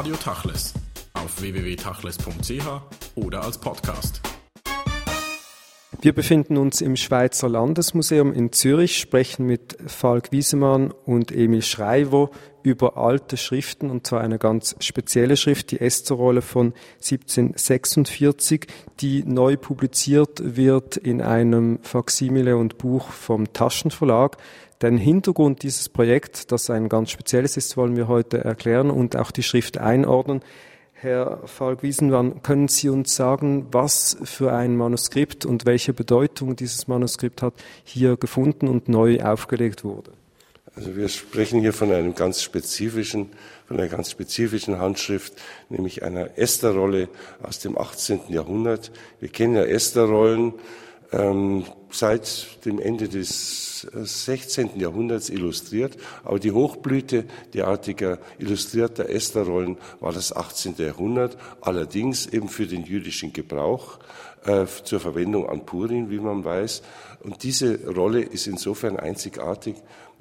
Radio Tachles auf www.tachles.ch oder als Podcast. Wir befinden uns im Schweizer Landesmuseum in Zürich, sprechen mit Falk Wiesemann und Emil Schreiber über alte Schriften, und zwar eine ganz spezielle Schrift, die Esterrolle von 1746, die neu publiziert wird in einem Faksimile und Buch vom Taschenverlag. Den Hintergrund dieses Projekts, das ein ganz spezielles ist, wollen wir heute erklären und auch die Schrift einordnen. Herr Falk-Wiesenmann, können Sie uns sagen, was für ein Manuskript und welche Bedeutung dieses Manuskript hat hier gefunden und neu aufgelegt wurde? Also wir sprechen hier von einem ganz spezifischen, von einer ganz spezifischen Handschrift, nämlich einer Esterrolle aus dem 18. Jahrhundert. Wir kennen ja Esterrollen ähm, seit dem Ende des 16. Äh, Jahrhunderts illustriert, aber die Hochblüte derartiger illustrierter Esterrollen war das 18. Jahrhundert, allerdings eben für den jüdischen Gebrauch äh, zur Verwendung an Purim, wie man weiß. Und diese Rolle ist insofern einzigartig,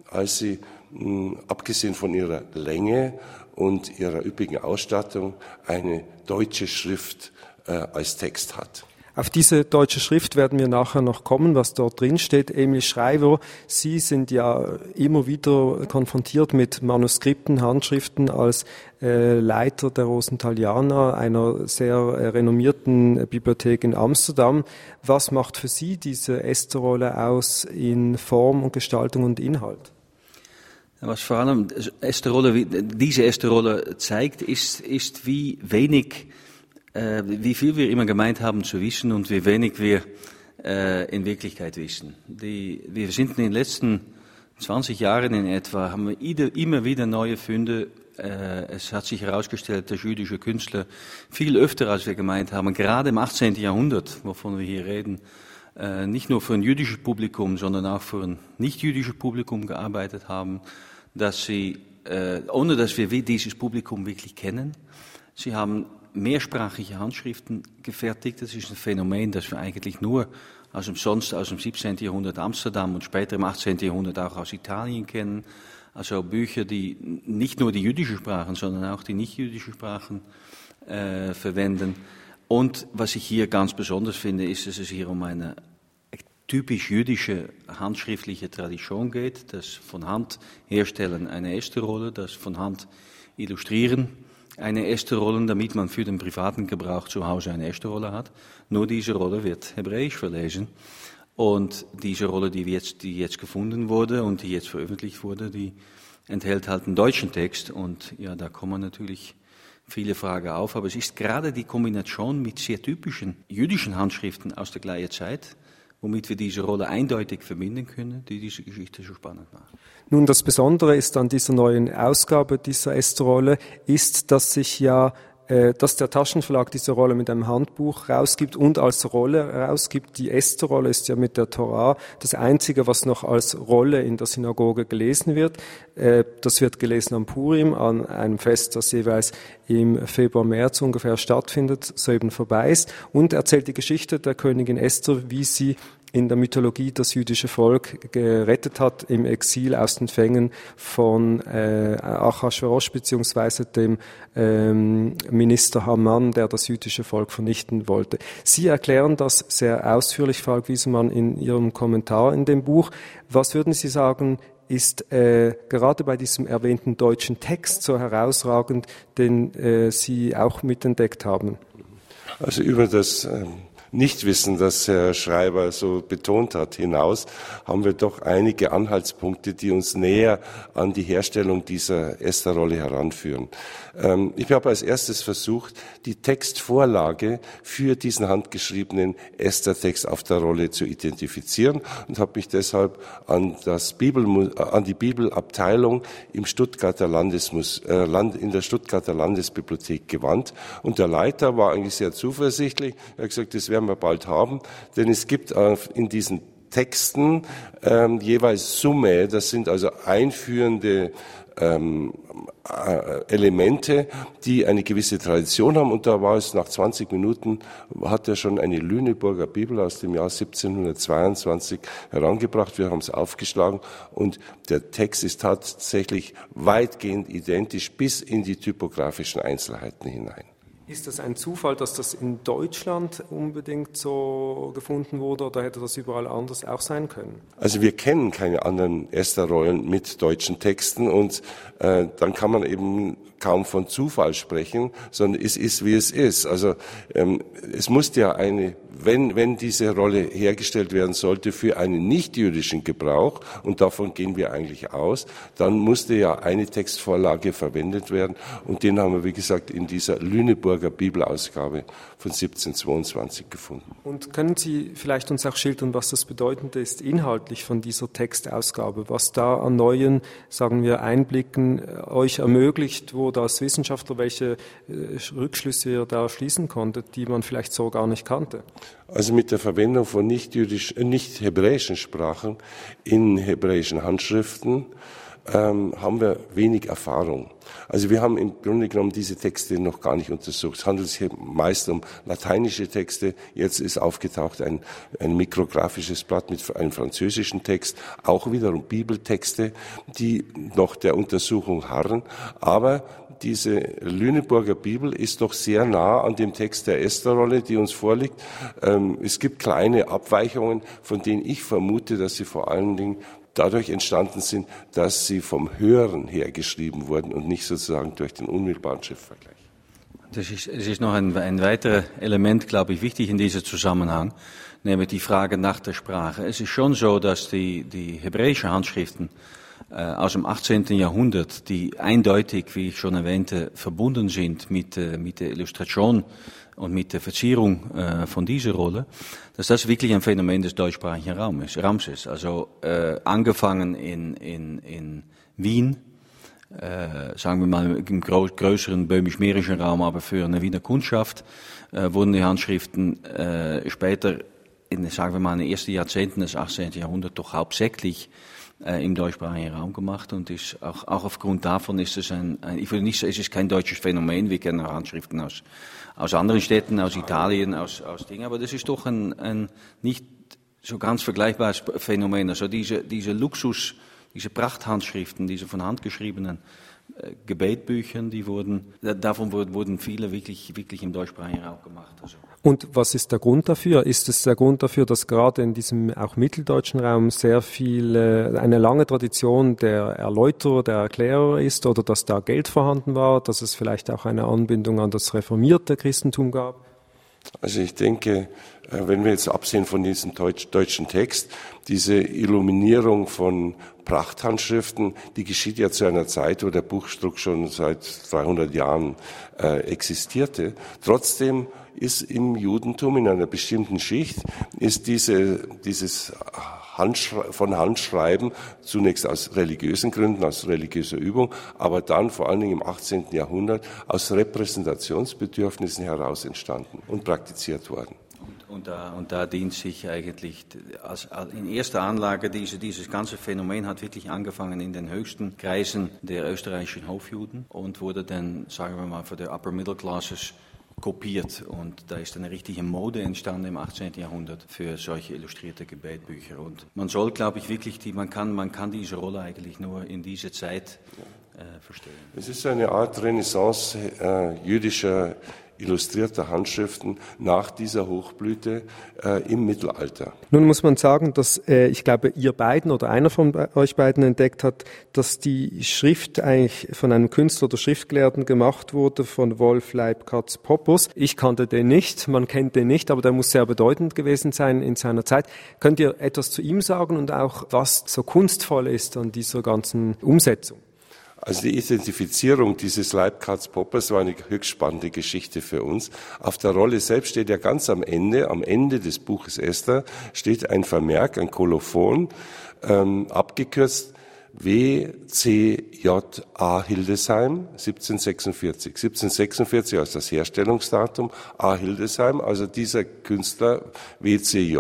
als sie mh, abgesehen von ihrer Länge und ihrer üppigen Ausstattung eine deutsche Schrift äh, als Text hat. Auf diese deutsche Schrift werden wir nachher noch kommen, was dort drin steht. Emil Schreiber, Sie sind ja immer wieder konfrontiert mit Manuskripten, Handschriften als äh, Leiter der Rosentalianer, einer sehr äh, renommierten Bibliothek in Amsterdam. Was macht für Sie diese Esterrolle aus in Form und Gestaltung und Inhalt? Was vor allem Esterrolle, diese Esterrolle zeigt, ist, ist wie wenig äh, wie viel wir immer gemeint haben zu wissen und wie wenig wir äh, in Wirklichkeit wissen. Die, wir sind in den letzten 20 Jahren in etwa, haben wir immer wieder neue Funde. Äh, es hat sich herausgestellt, dass jüdische Künstler viel öfter, als wir gemeint haben, gerade im 18. Jahrhundert, wovon wir hier reden, äh, nicht nur für ein jüdisches Publikum, sondern auch für ein nicht-jüdisches Publikum gearbeitet haben, dass sie, äh, ohne dass wir dieses Publikum wirklich kennen, sie haben mehrsprachige Handschriften gefertigt. Das ist ein Phänomen, das wir eigentlich nur aus dem, sonst aus dem 17. Jahrhundert Amsterdam und später im 18. Jahrhundert auch aus Italien kennen. Also Bücher, die nicht nur die jüdischen Sprachen, sondern auch die nicht-jüdischen Sprachen äh, verwenden. Und was ich hier ganz besonders finde, ist, dass es hier um eine typisch jüdische handschriftliche Tradition geht, das von Hand herstellen eine erste Rolle, das von Hand illustrieren eine erste Rolle, damit man für den privaten Gebrauch zu Hause eine erste Rolle hat. Nur diese Rolle wird hebräisch verlesen. Und diese Rolle, die jetzt, die jetzt gefunden wurde und die jetzt veröffentlicht wurde, die enthält halt einen deutschen Text. Und ja, da kommen natürlich viele Fragen auf. Aber es ist gerade die Kombination mit sehr typischen jüdischen Handschriften aus der gleichen Zeit, womit wir diese Rolle eindeutig verbinden können, die diese Geschichte so spannend macht. Nun, das Besondere ist an dieser neuen Ausgabe dieser Estrolle, ist, dass sich ja dass der Taschenverlag diese Rolle mit einem Handbuch rausgibt und als Rolle rausgibt. Die Esther-Rolle ist ja mit der Torah das Einzige, was noch als Rolle in der Synagoge gelesen wird. Äh, das wird gelesen am Purim, an einem Fest, das jeweils im Februar, März ungefähr stattfindet, soeben vorbei ist, und erzählt die Geschichte der Königin Esther, wie sie in der Mythologie das jüdische Volk gerettet hat im Exil aus den Fängen von äh, Achashverosh beziehungsweise dem ähm, Minister Haman, der das jüdische Volk vernichten wollte. Sie erklären das sehr ausführlich, Falk Wiesemann, in Ihrem Kommentar in dem Buch. Was würden Sie sagen, ist äh, gerade bei diesem erwähnten deutschen Text so herausragend, den äh, Sie auch mitentdeckt haben? Also über das ähm Nichtwissen, das Herr Schreiber so betont hat, hinaus, haben wir doch einige Anhaltspunkte, die uns näher an die Herstellung dieser Esterrolle heranführen. Ähm, ich habe als erstes versucht, die Textvorlage für diesen handgeschriebenen Esther-Text auf der Rolle zu identifizieren und habe mich deshalb an, das Bibel, an die Bibelabteilung im Stuttgarter Landesmus, äh, Land, in der Stuttgarter Landesbibliothek gewandt. Und der Leiter war eigentlich sehr zuversichtlich. Er hat gesagt, das werden wir bald haben, denn es gibt in diesen Texten ähm, jeweils Summe, das sind also einführende ähm, äh, Elemente, die eine gewisse Tradition haben. Und da war es nach 20 Minuten, hat er schon eine Lüneburger Bibel aus dem Jahr 1722 herangebracht. Wir haben es aufgeschlagen und der Text ist tatsächlich weitgehend identisch bis in die typografischen Einzelheiten hinein. Ist das ein Zufall, dass das in Deutschland unbedingt so gefunden wurde oder hätte das überall anders auch sein können? Also wir kennen keine anderen Esther-Rollen mit deutschen Texten und äh, dann kann man eben kaum von Zufall sprechen, sondern es ist, wie es ist. Also ähm, es muss ja eine wenn, wenn diese Rolle hergestellt werden sollte für einen nichtjüdischen Gebrauch, und davon gehen wir eigentlich aus, dann musste ja eine Textvorlage verwendet werden. Und den haben wir, wie gesagt, in dieser Lüneburger Bibelausgabe von 1722 gefunden. Und können Sie vielleicht uns auch schildern, was das Bedeutende ist inhaltlich von dieser Textausgabe, was da an neuen, sagen wir, Einblicken äh, euch ermöglicht, wo das Wissenschaftler welche äh, Rückschlüsse ihr da schließen konntet, die man vielleicht so gar nicht kannte? Also mit der Verwendung von nicht, äh, nicht hebräischen Sprachen in hebräischen Handschriften ähm, haben wir wenig Erfahrung. Also wir haben im Grunde genommen diese Texte noch gar nicht untersucht. Es handelt sich meist um lateinische Texte. Jetzt ist aufgetaucht ein, ein mikrografisches Blatt mit einem französischen Text, auch wiederum Bibeltexte, die noch der Untersuchung harren. Aber diese Lüneburger Bibel ist doch sehr nah an dem Text der Esther-Rolle, die uns vorliegt. Ähm, es gibt kleine Abweichungen, von denen ich vermute, dass sie vor allen Dingen dadurch entstanden sind, dass sie vom Hören her geschrieben wurden und nicht sozusagen durch den unmittelbaren Schriftvergleich. Das ist, es ist noch ein, ein weiteres Element, glaube ich, wichtig in diesem Zusammenhang, nämlich die Frage nach der Sprache. Es ist schon so, dass die, die hebräischen Handschriften aus dem 18. Jahrhundert, die eindeutig, wie ich schon erwähnte, verbunden sind mit, äh, mit der Illustration und mit der Verzierung äh, von dieser Rolle, dass das wirklich ein Phänomen des deutschsprachigen Raumes, Raums ist. Also äh, angefangen in, in, in Wien, äh, sagen wir mal im größeren böhmisch-mährischen Raum, aber für eine Wiener Kundschaft, äh, wurden die Handschriften äh, später in, sagen wir mal, in den ersten Jahrzehnten des 18. Jahrhunderts doch hauptsächlich äh, im deutschsprachigen Raum gemacht und ist auch, auch aufgrund davon ist es ein, ein ich würde nicht sagen, es ist kein deutsches Phänomen, wir kennen auch Handschriften aus aus anderen Städten, aus Italien, aus, aus Dingen. Aber das ist doch ein, ein nicht so ganz vergleichbares Phänomen. Also diese, diese Luxus, diese Prachthandschriften, diese von Hand geschriebenen Gebetbüchern, die wurden, davon wurden viele wirklich, wirklich im deutschsprachigen Raum gemacht. Also. Und was ist der Grund dafür? Ist es der Grund dafür, dass gerade in diesem auch mitteldeutschen Raum sehr viel, äh, eine lange Tradition der Erläuterer, der Erklärer ist oder dass da Geld vorhanden war, dass es vielleicht auch eine Anbindung an das reformierte Christentum gab? Also ich denke, äh, wenn wir jetzt absehen von diesem deutschen Text, diese Illuminierung von Prachthandschriften, die geschieht ja zu einer Zeit, wo der Buchdruck schon seit 300 Jahren äh, existierte. Trotzdem ist im Judentum in einer bestimmten Schicht, ist diese, dieses Handschre von Handschreiben zunächst aus religiösen Gründen, aus religiöser Übung, aber dann vor allen Dingen im 18. Jahrhundert aus Repräsentationsbedürfnissen heraus entstanden und praktiziert worden. Und da, und da dient sich eigentlich als, in erster Anlage diese, dieses ganze Phänomen hat wirklich angefangen in den höchsten Kreisen der österreichischen Hofjuden und wurde dann, sagen wir mal, für die Upper Middle Classes kopiert. Und da ist eine richtige Mode entstanden im 18. Jahrhundert für solche illustrierte Gebetbücher. Und man soll, glaube ich, wirklich, die, man, kann, man kann diese Rolle eigentlich nur in dieser Zeit äh, verstehen. Es ist eine Art Renaissance äh, jüdischer illustrierter Handschriften nach dieser Hochblüte äh, im Mittelalter. Nun muss man sagen, dass äh, ich glaube, ihr beiden oder einer von euch beiden entdeckt hat, dass die Schrift eigentlich von einem Künstler oder Schriftgelehrten gemacht wurde, von Wolf Leibkatz Poppus. Ich kannte den nicht, man kennt den nicht, aber der muss sehr bedeutend gewesen sein in seiner Zeit. Könnt ihr etwas zu ihm sagen und auch, was so kunstvoll ist an dieser ganzen Umsetzung? Also die Identifizierung dieses Leibkatz Poppers war eine höchst spannende Geschichte für uns. Auf der Rolle selbst steht ja ganz am Ende, am Ende des Buches Esther, steht ein Vermerk, ein Kolophon, ähm, abgekürzt WCJA Hildesheim 1746. 1746 als das Herstellungsdatum A Hildesheim, also dieser Künstler WCJ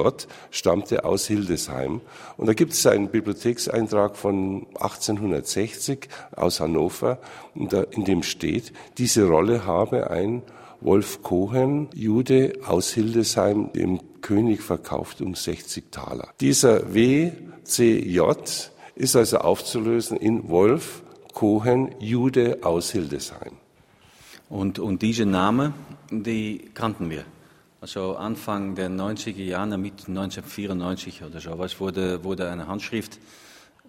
stammte aus Hildesheim. Und da gibt es einen Bibliothekseintrag von 1860 aus Hannover, in dem steht, diese Rolle habe ein Wolf Cohen, Jude aus Hildesheim, dem König verkauft um 60 Taler. Dieser WCJ ist also aufzulösen in Wolf Cohen, Jude aus Hildesheim. Und, und diese Name, die kannten wir. Also Anfang der 90er Jahre, mit 1994 oder so, was wurde, wurde eine Handschrift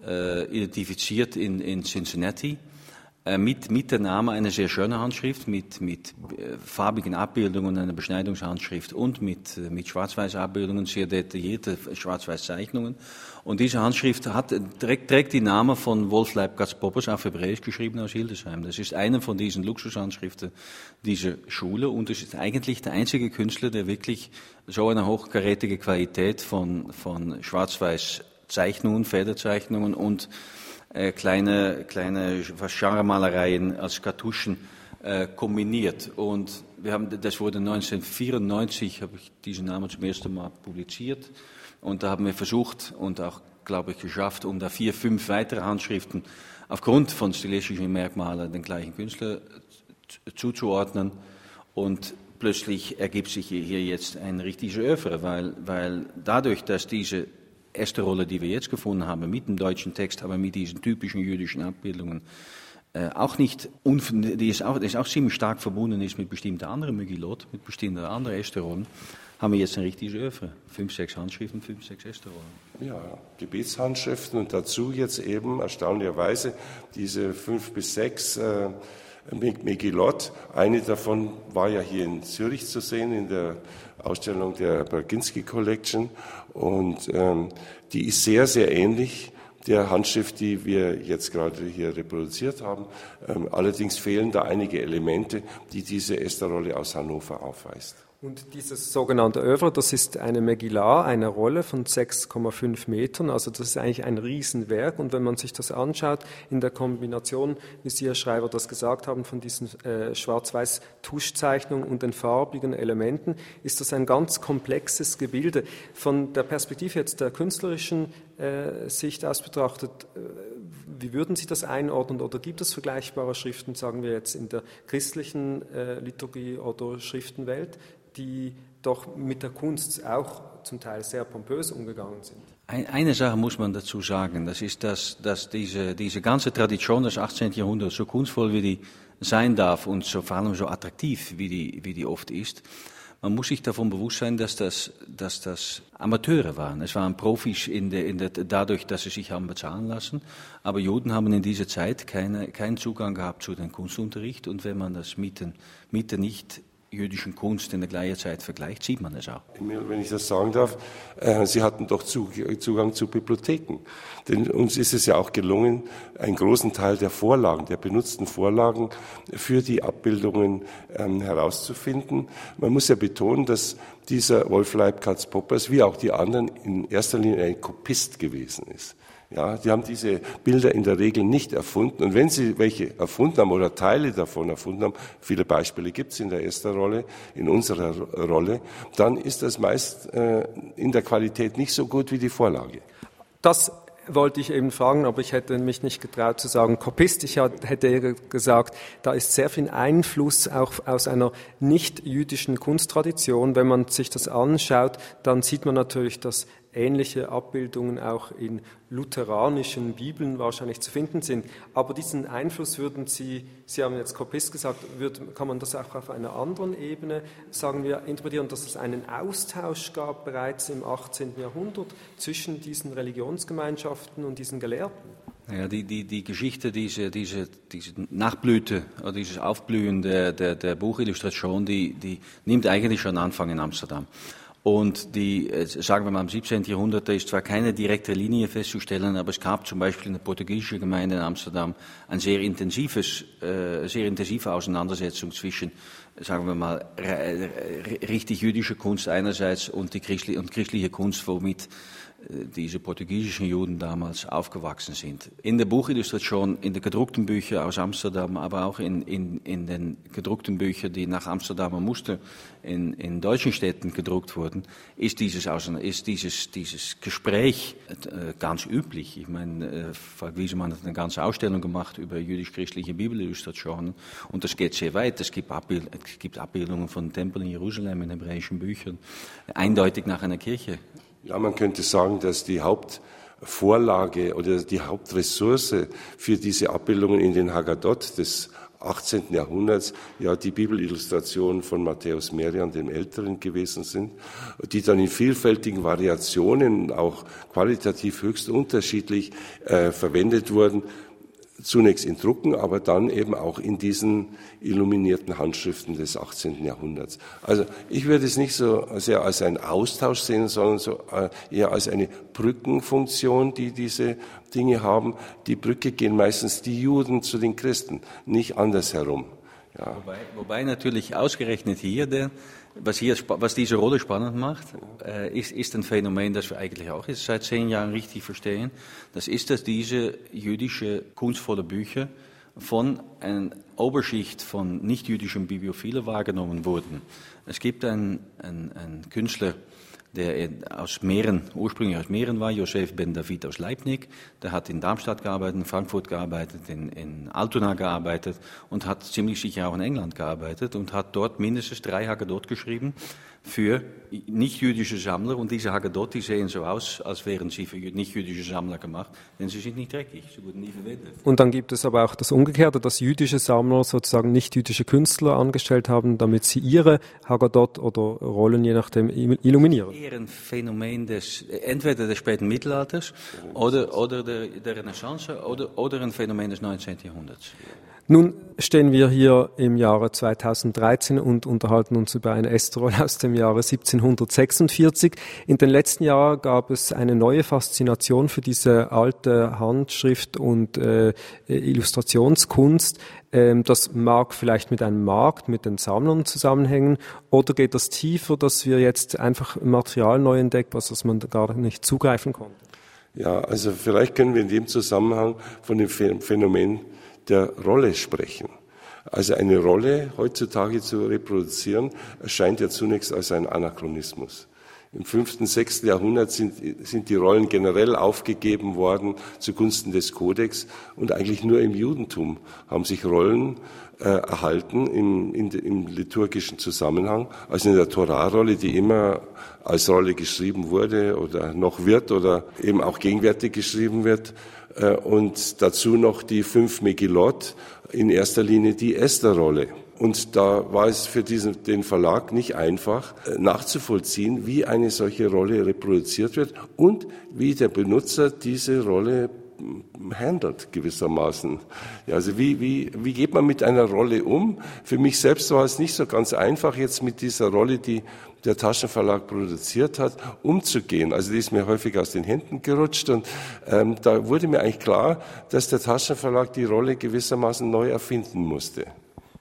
äh, identifiziert in, in Cincinnati mit, mit der Name eine sehr schöne Handschrift, mit, mit äh, farbigen Abbildungen, einer Beschneidungshandschrift und mit, äh, mit Schwarz-Weiß-Abbildungen, sehr detaillierte Schwarz-Weiß-Zeichnungen. Und diese Handschrift hat, trägt, trägt die Name von Wolf Leibgatz Poppers auf Hebräisch geschrieben aus Hildesheim. Das ist eine von diesen Luxushandschriften dieser Schule und es ist eigentlich der einzige Künstler, der wirklich so eine hochkarätige Qualität von, von Schwarz-Weiß-Zeichnungen, Federzeichnungen und äh, kleine, kleine Genremalereien als Kartuschen äh, kombiniert. Und wir haben, das wurde 1994, habe ich diesen Namen zum ersten Mal publiziert. Und da haben wir versucht und auch, glaube ich, geschafft, um da vier, fünf weitere Handschriften aufgrund von stilistischen Merkmalen den gleichen Künstler zuzuordnen. Und plötzlich ergibt sich hier jetzt ein richtiges Öffre, weil, weil dadurch, dass diese erste Rolle, die wir jetzt gefunden haben, mit dem deutschen Text, aber mit diesen typischen jüdischen Abbildungen, äh, auch nicht, die ist auch, die ist auch ziemlich stark verbunden ist mit bestimmten anderen Megillot, mit bestimmten anderen Esterollen, haben wir jetzt ein richtiges Öffre. Fünf, sechs Handschriften, fünf, sechs Esterollen. Ja, Gebetshandschriften und dazu jetzt eben erstaunlicherweise diese fünf bis sechs äh, Megillot. Eine davon war ja hier in Zürich zu sehen, in der Ausstellung der Berginski Collection. Und ähm, die ist sehr, sehr ähnlich der Handschrift, die wir jetzt gerade hier reproduziert haben. Ähm, allerdings fehlen da einige Elemente, die diese Esterrolle aus Hannover aufweist. Und dieses sogenannte Övre, das ist eine Megillah, eine Rolle von 6,5 Metern. Also das ist eigentlich ein Riesenwerk. Und wenn man sich das anschaut, in der Kombination, wie Sie, Herr Schreiber, das gesagt haben, von diesen äh, Schwarz-Weiß-Tuschzeichnungen und den farbigen Elementen, ist das ein ganz komplexes Gebilde. Von der Perspektive jetzt der künstlerischen Sicht aus betrachtet, äh, wie würden Sie das einordnen oder gibt es vergleichbare Schriften, sagen wir jetzt in der christlichen äh, Liturgie oder Schriftenwelt, die doch mit der Kunst auch zum Teil sehr pompös umgegangen sind. Eine Sache muss man dazu sagen, das ist, dass, dass diese, diese ganze Tradition des 18. Jahrhunderts, so kunstvoll wie die sein darf und so, vor allem so attraktiv wie die, wie die oft ist, man muss sich davon bewusst sein, dass das, dass das Amateure waren. Es waren Profis in der, in der, dadurch, dass sie sich haben bezahlen lassen. Aber Juden haben in dieser Zeit keine, keinen Zugang gehabt zu dem Kunstunterricht. Und wenn man das mit der nicht jüdischen Kunst in der gleichen Zeit vergleicht, sieht man es auch. Wenn ich das sagen darf, äh, Sie hatten doch Zugang zu Bibliotheken. Denn uns ist es ja auch gelungen, einen großen Teil der Vorlagen, der benutzten Vorlagen für die Abbildungen ähm, herauszufinden. Man muss ja betonen, dass dieser Wolf Leibkatz Poppers, wie auch die anderen, in erster Linie ein Kopist gewesen ist. Ja, die haben diese Bilder in der Regel nicht erfunden. Und wenn sie welche erfunden haben oder Teile davon erfunden haben, viele Beispiele gibt es in der Esther-Rolle, in unserer Rolle, dann ist das meist äh, in der Qualität nicht so gut wie die Vorlage. Das wollte ich eben fragen, aber ich hätte mich nicht getraut zu sagen Kopist. Ich hätte gesagt, da ist sehr viel Einfluss auch aus einer nicht-jüdischen Kunsttradition. Wenn man sich das anschaut, dann sieht man natürlich, dass ähnliche Abbildungen auch in lutheranischen Bibeln wahrscheinlich zu finden sind. Aber diesen Einfluss würden Sie, Sie haben jetzt Kopist gesagt, würd, kann man das auch auf einer anderen Ebene, sagen wir, interpretieren, dass es einen Austausch gab bereits im 18. Jahrhundert zwischen diesen Religionsgemeinschaften und diesen Gelehrten? Ja, die, die, die Geschichte, diese, diese, diese Nachblüte oder dieses Aufblühen der, der, der Buchillustration, die, die nimmt eigentlich schon Anfang in Amsterdam. Und die, äh, sagen wir mal, im 17. Jahrhundert, ist zwar keine direkte Linie festzustellen, aber es gab zum Beispiel in der portugiesischen Gemeinde in Amsterdam ein sehr intensives, äh, sehr intensive Auseinandersetzung zwischen, sagen wir mal, richtig jüdische Kunst einerseits und die christliche, und christliche Kunst, womit diese portugiesischen Juden damals aufgewachsen sind. In der Buchillustration, in den gedruckten Büchern aus Amsterdam, aber auch in, in, in den gedruckten Büchern, die nach Amsterdam musste, in, in deutschen Städten gedruckt wurden, ist dieses, ist dieses, dieses Gespräch äh, ganz üblich. Ich meine, äh, Falk Wiesemann hat eine ganze Ausstellung gemacht über jüdisch-christliche Bibelillustrationen und das geht sehr weit. Es gibt, Abbild, es gibt Abbildungen von Tempeln in Jerusalem in hebräischen Büchern, eindeutig nach einer Kirche ja, man könnte sagen, dass die Hauptvorlage oder die Hauptressource für diese Abbildungen in den Haggadot des 18. Jahrhunderts ja die Bibelillustrationen von Matthäus Merian dem Älteren gewesen sind, die dann in vielfältigen Variationen, auch qualitativ höchst unterschiedlich äh, verwendet wurden zunächst in Drucken, aber dann eben auch in diesen illuminierten Handschriften des 18. Jahrhunderts. Also ich würde es nicht so sehr als einen Austausch sehen, sondern so äh, eher als eine Brückenfunktion, die diese Dinge haben. Die Brücke gehen meistens die Juden zu den Christen, nicht andersherum. Ja. Wobei, wobei natürlich ausgerechnet hier der was, hier, was diese Rolle spannend macht, äh, ist, ist ein Phänomen, das wir eigentlich auch jetzt seit zehn Jahren richtig verstehen. Das ist, dass diese jüdische kunstvolle Bücher von einer Oberschicht von nicht-jüdischen Bibliophilen wahrgenommen wurden. Es gibt einen, einen, einen Künstler, der aus Mähren, ursprünglich aus Mähren war, Josef Ben David aus Leibniz. Der hat in Darmstadt gearbeitet, in Frankfurt gearbeitet, in, in Altona gearbeitet und hat ziemlich sicher auch in England gearbeitet und hat dort mindestens drei Haggadot geschrieben für nicht-jüdische Sammler. Und diese Haggadot, die sehen so aus, als wären sie für nicht-jüdische Sammler gemacht, denn sie sind nicht dreckig, sie wurden nie verwendet. Und dann gibt es aber auch das Umgekehrte, dass jüdische Sammler sozusagen nicht-jüdische Künstler angestellt haben, damit sie ihre Haggadot oder Rollen je nachdem illuminieren. Eher ein Phänomen des, entweder des späten Mittelalters oder, oder der, der Renaissance oder, oder ein Phänomen des 19. Jahrhunderts. Nun stehen wir hier im Jahre 2013 und unterhalten uns über eine Estrol aus dem Jahre 1746. In den letzten Jahren gab es eine neue Faszination für diese alte Handschrift und äh, Illustrationskunst. Ähm, das mag vielleicht mit einem Markt, mit den Sammlern zusammenhängen, oder geht das tiefer, dass wir jetzt einfach Material neu entdecken, was man gar nicht zugreifen konnte? Ja, also vielleicht können wir in dem Zusammenhang von dem Phänomen der Rolle sprechen. Also eine Rolle heutzutage zu reproduzieren, erscheint ja zunächst als ein Anachronismus. Im fünften, sechsten Jahrhundert sind, sind die Rollen generell aufgegeben worden zugunsten des Kodex und eigentlich nur im Judentum haben sich Rollen äh, erhalten im, in, im liturgischen Zusammenhang, also in der Torahrolle, die immer als Rolle geschrieben wurde oder noch wird oder eben auch gegenwärtig geschrieben wird und dazu noch die fünf Megillot, in erster Linie die Esther-Rolle. Und da war es für diesen, den Verlag nicht einfach äh, nachzuvollziehen, wie eine solche Rolle reproduziert wird und wie der Benutzer diese Rolle handelt gewissermaßen. Ja, also wie, wie, wie geht man mit einer Rolle um? Für mich selbst war es nicht so ganz einfach, jetzt mit dieser Rolle, die der Taschenverlag produziert hat, umzugehen. Also die ist mir häufig aus den Händen gerutscht und ähm, da wurde mir eigentlich klar, dass der Taschenverlag die Rolle gewissermaßen neu erfinden musste.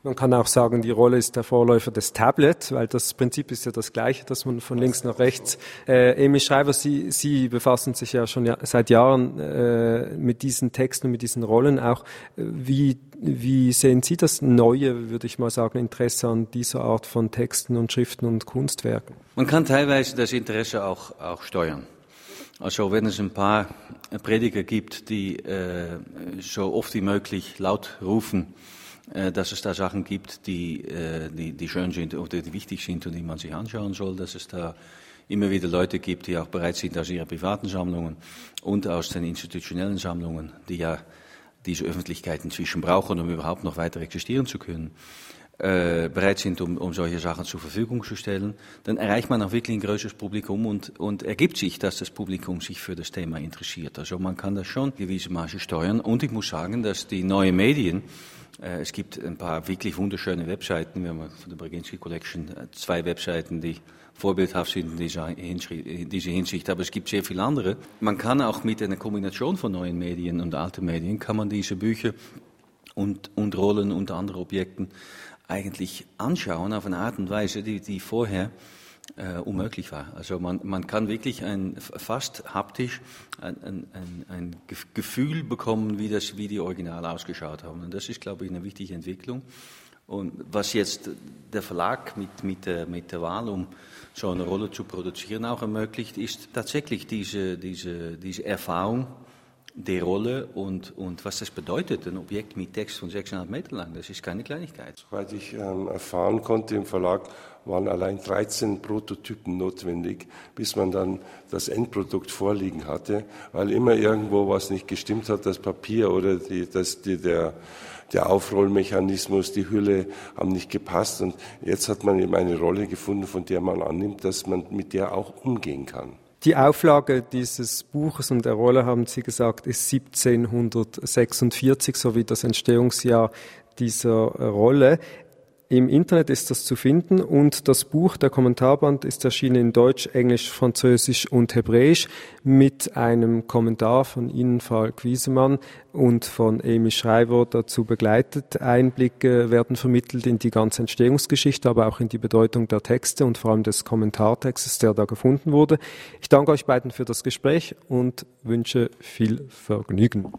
Man kann auch sagen, die Rolle ist der Vorläufer des Tablet, weil das Prinzip ist ja das gleiche, dass man von links nach rechts. Äh, Emi Schreiber, Sie, Sie befassen sich ja schon ja, seit Jahren äh, mit diesen Texten und mit diesen Rollen auch. Wie, wie sehen Sie das neue, würde ich mal sagen, Interesse an dieser Art von Texten und Schriften und Kunstwerken? Man kann teilweise das Interesse auch, auch steuern. Also wenn es ein paar Prediger gibt, die äh, so oft wie möglich laut rufen, dass es da Sachen gibt, die, äh, die, die schön sind oder die wichtig sind und die man sich anschauen soll, dass es da immer wieder Leute gibt, die auch bereit sind, aus ihren privaten Sammlungen und aus den institutionellen Sammlungen, die ja diese Öffentlichkeit inzwischen brauchen, um überhaupt noch weiter existieren zu können, äh, bereit sind, um, um solche Sachen zur Verfügung zu stellen, dann erreicht man auch wirklich ein größeres Publikum und, und ergibt sich, dass das Publikum sich für das Thema interessiert. Also man kann das schon gewissermaßen steuern und ich muss sagen, dass die neuen Medien, äh, es gibt ein paar wirklich wunderschöne Webseiten. Wir haben von der Brzezinski Collection äh, zwei Webseiten, die vorbildhaft sind in dieser, in dieser Hinsicht. Aber es gibt sehr viele andere. Man kann auch mit einer Kombination von neuen Medien und alten Medien, kann man diese Bücher und, und Rollen und andere Objekten eigentlich anschauen auf eine Art und Weise, die, die vorher äh, unmöglich war. Also man, man kann wirklich ein, fast haptisch ein, ein, ein, Gefühl bekommen, wie, das, wie die Originale ausgeschaut haben. Und das ist, glaube ich, eine wichtige Entwicklung. Und was jetzt der Verlag mit, mit, der, mit der Wahl, um so eine Rolle zu produzieren, auch ermöglicht, ist tatsächlich diese, diese, diese Erfahrung die Rolle und, und was das bedeutet, ein Objekt mit Text von 6,5 Meter lang, das ist keine Kleinigkeit. Soweit ich ähm, erfahren konnte im Verlag, waren allein 13 Prototypen notwendig, bis man dann das Endprodukt vorliegen hatte, weil immer irgendwo was nicht gestimmt hat, das Papier oder die, das, die, der, der Aufrollmechanismus, die Hülle haben nicht gepasst und jetzt hat man eben eine Rolle gefunden, von der man annimmt, dass man mit der auch umgehen kann. Die Auflage dieses Buches und der Rolle, haben Sie gesagt, ist 1746, sowie das Entstehungsjahr dieser Rolle. Im Internet ist das zu finden und das Buch, der Kommentarband, ist erschienen in Deutsch, Englisch, Französisch und Hebräisch mit einem Kommentar von Ihnen, Falk Wiesemann, und von Amy Schreiber dazu begleitet. Einblicke werden vermittelt in die ganze Entstehungsgeschichte, aber auch in die Bedeutung der Texte und vor allem des Kommentartextes, der da gefunden wurde. Ich danke euch beiden für das Gespräch und wünsche viel Vergnügen.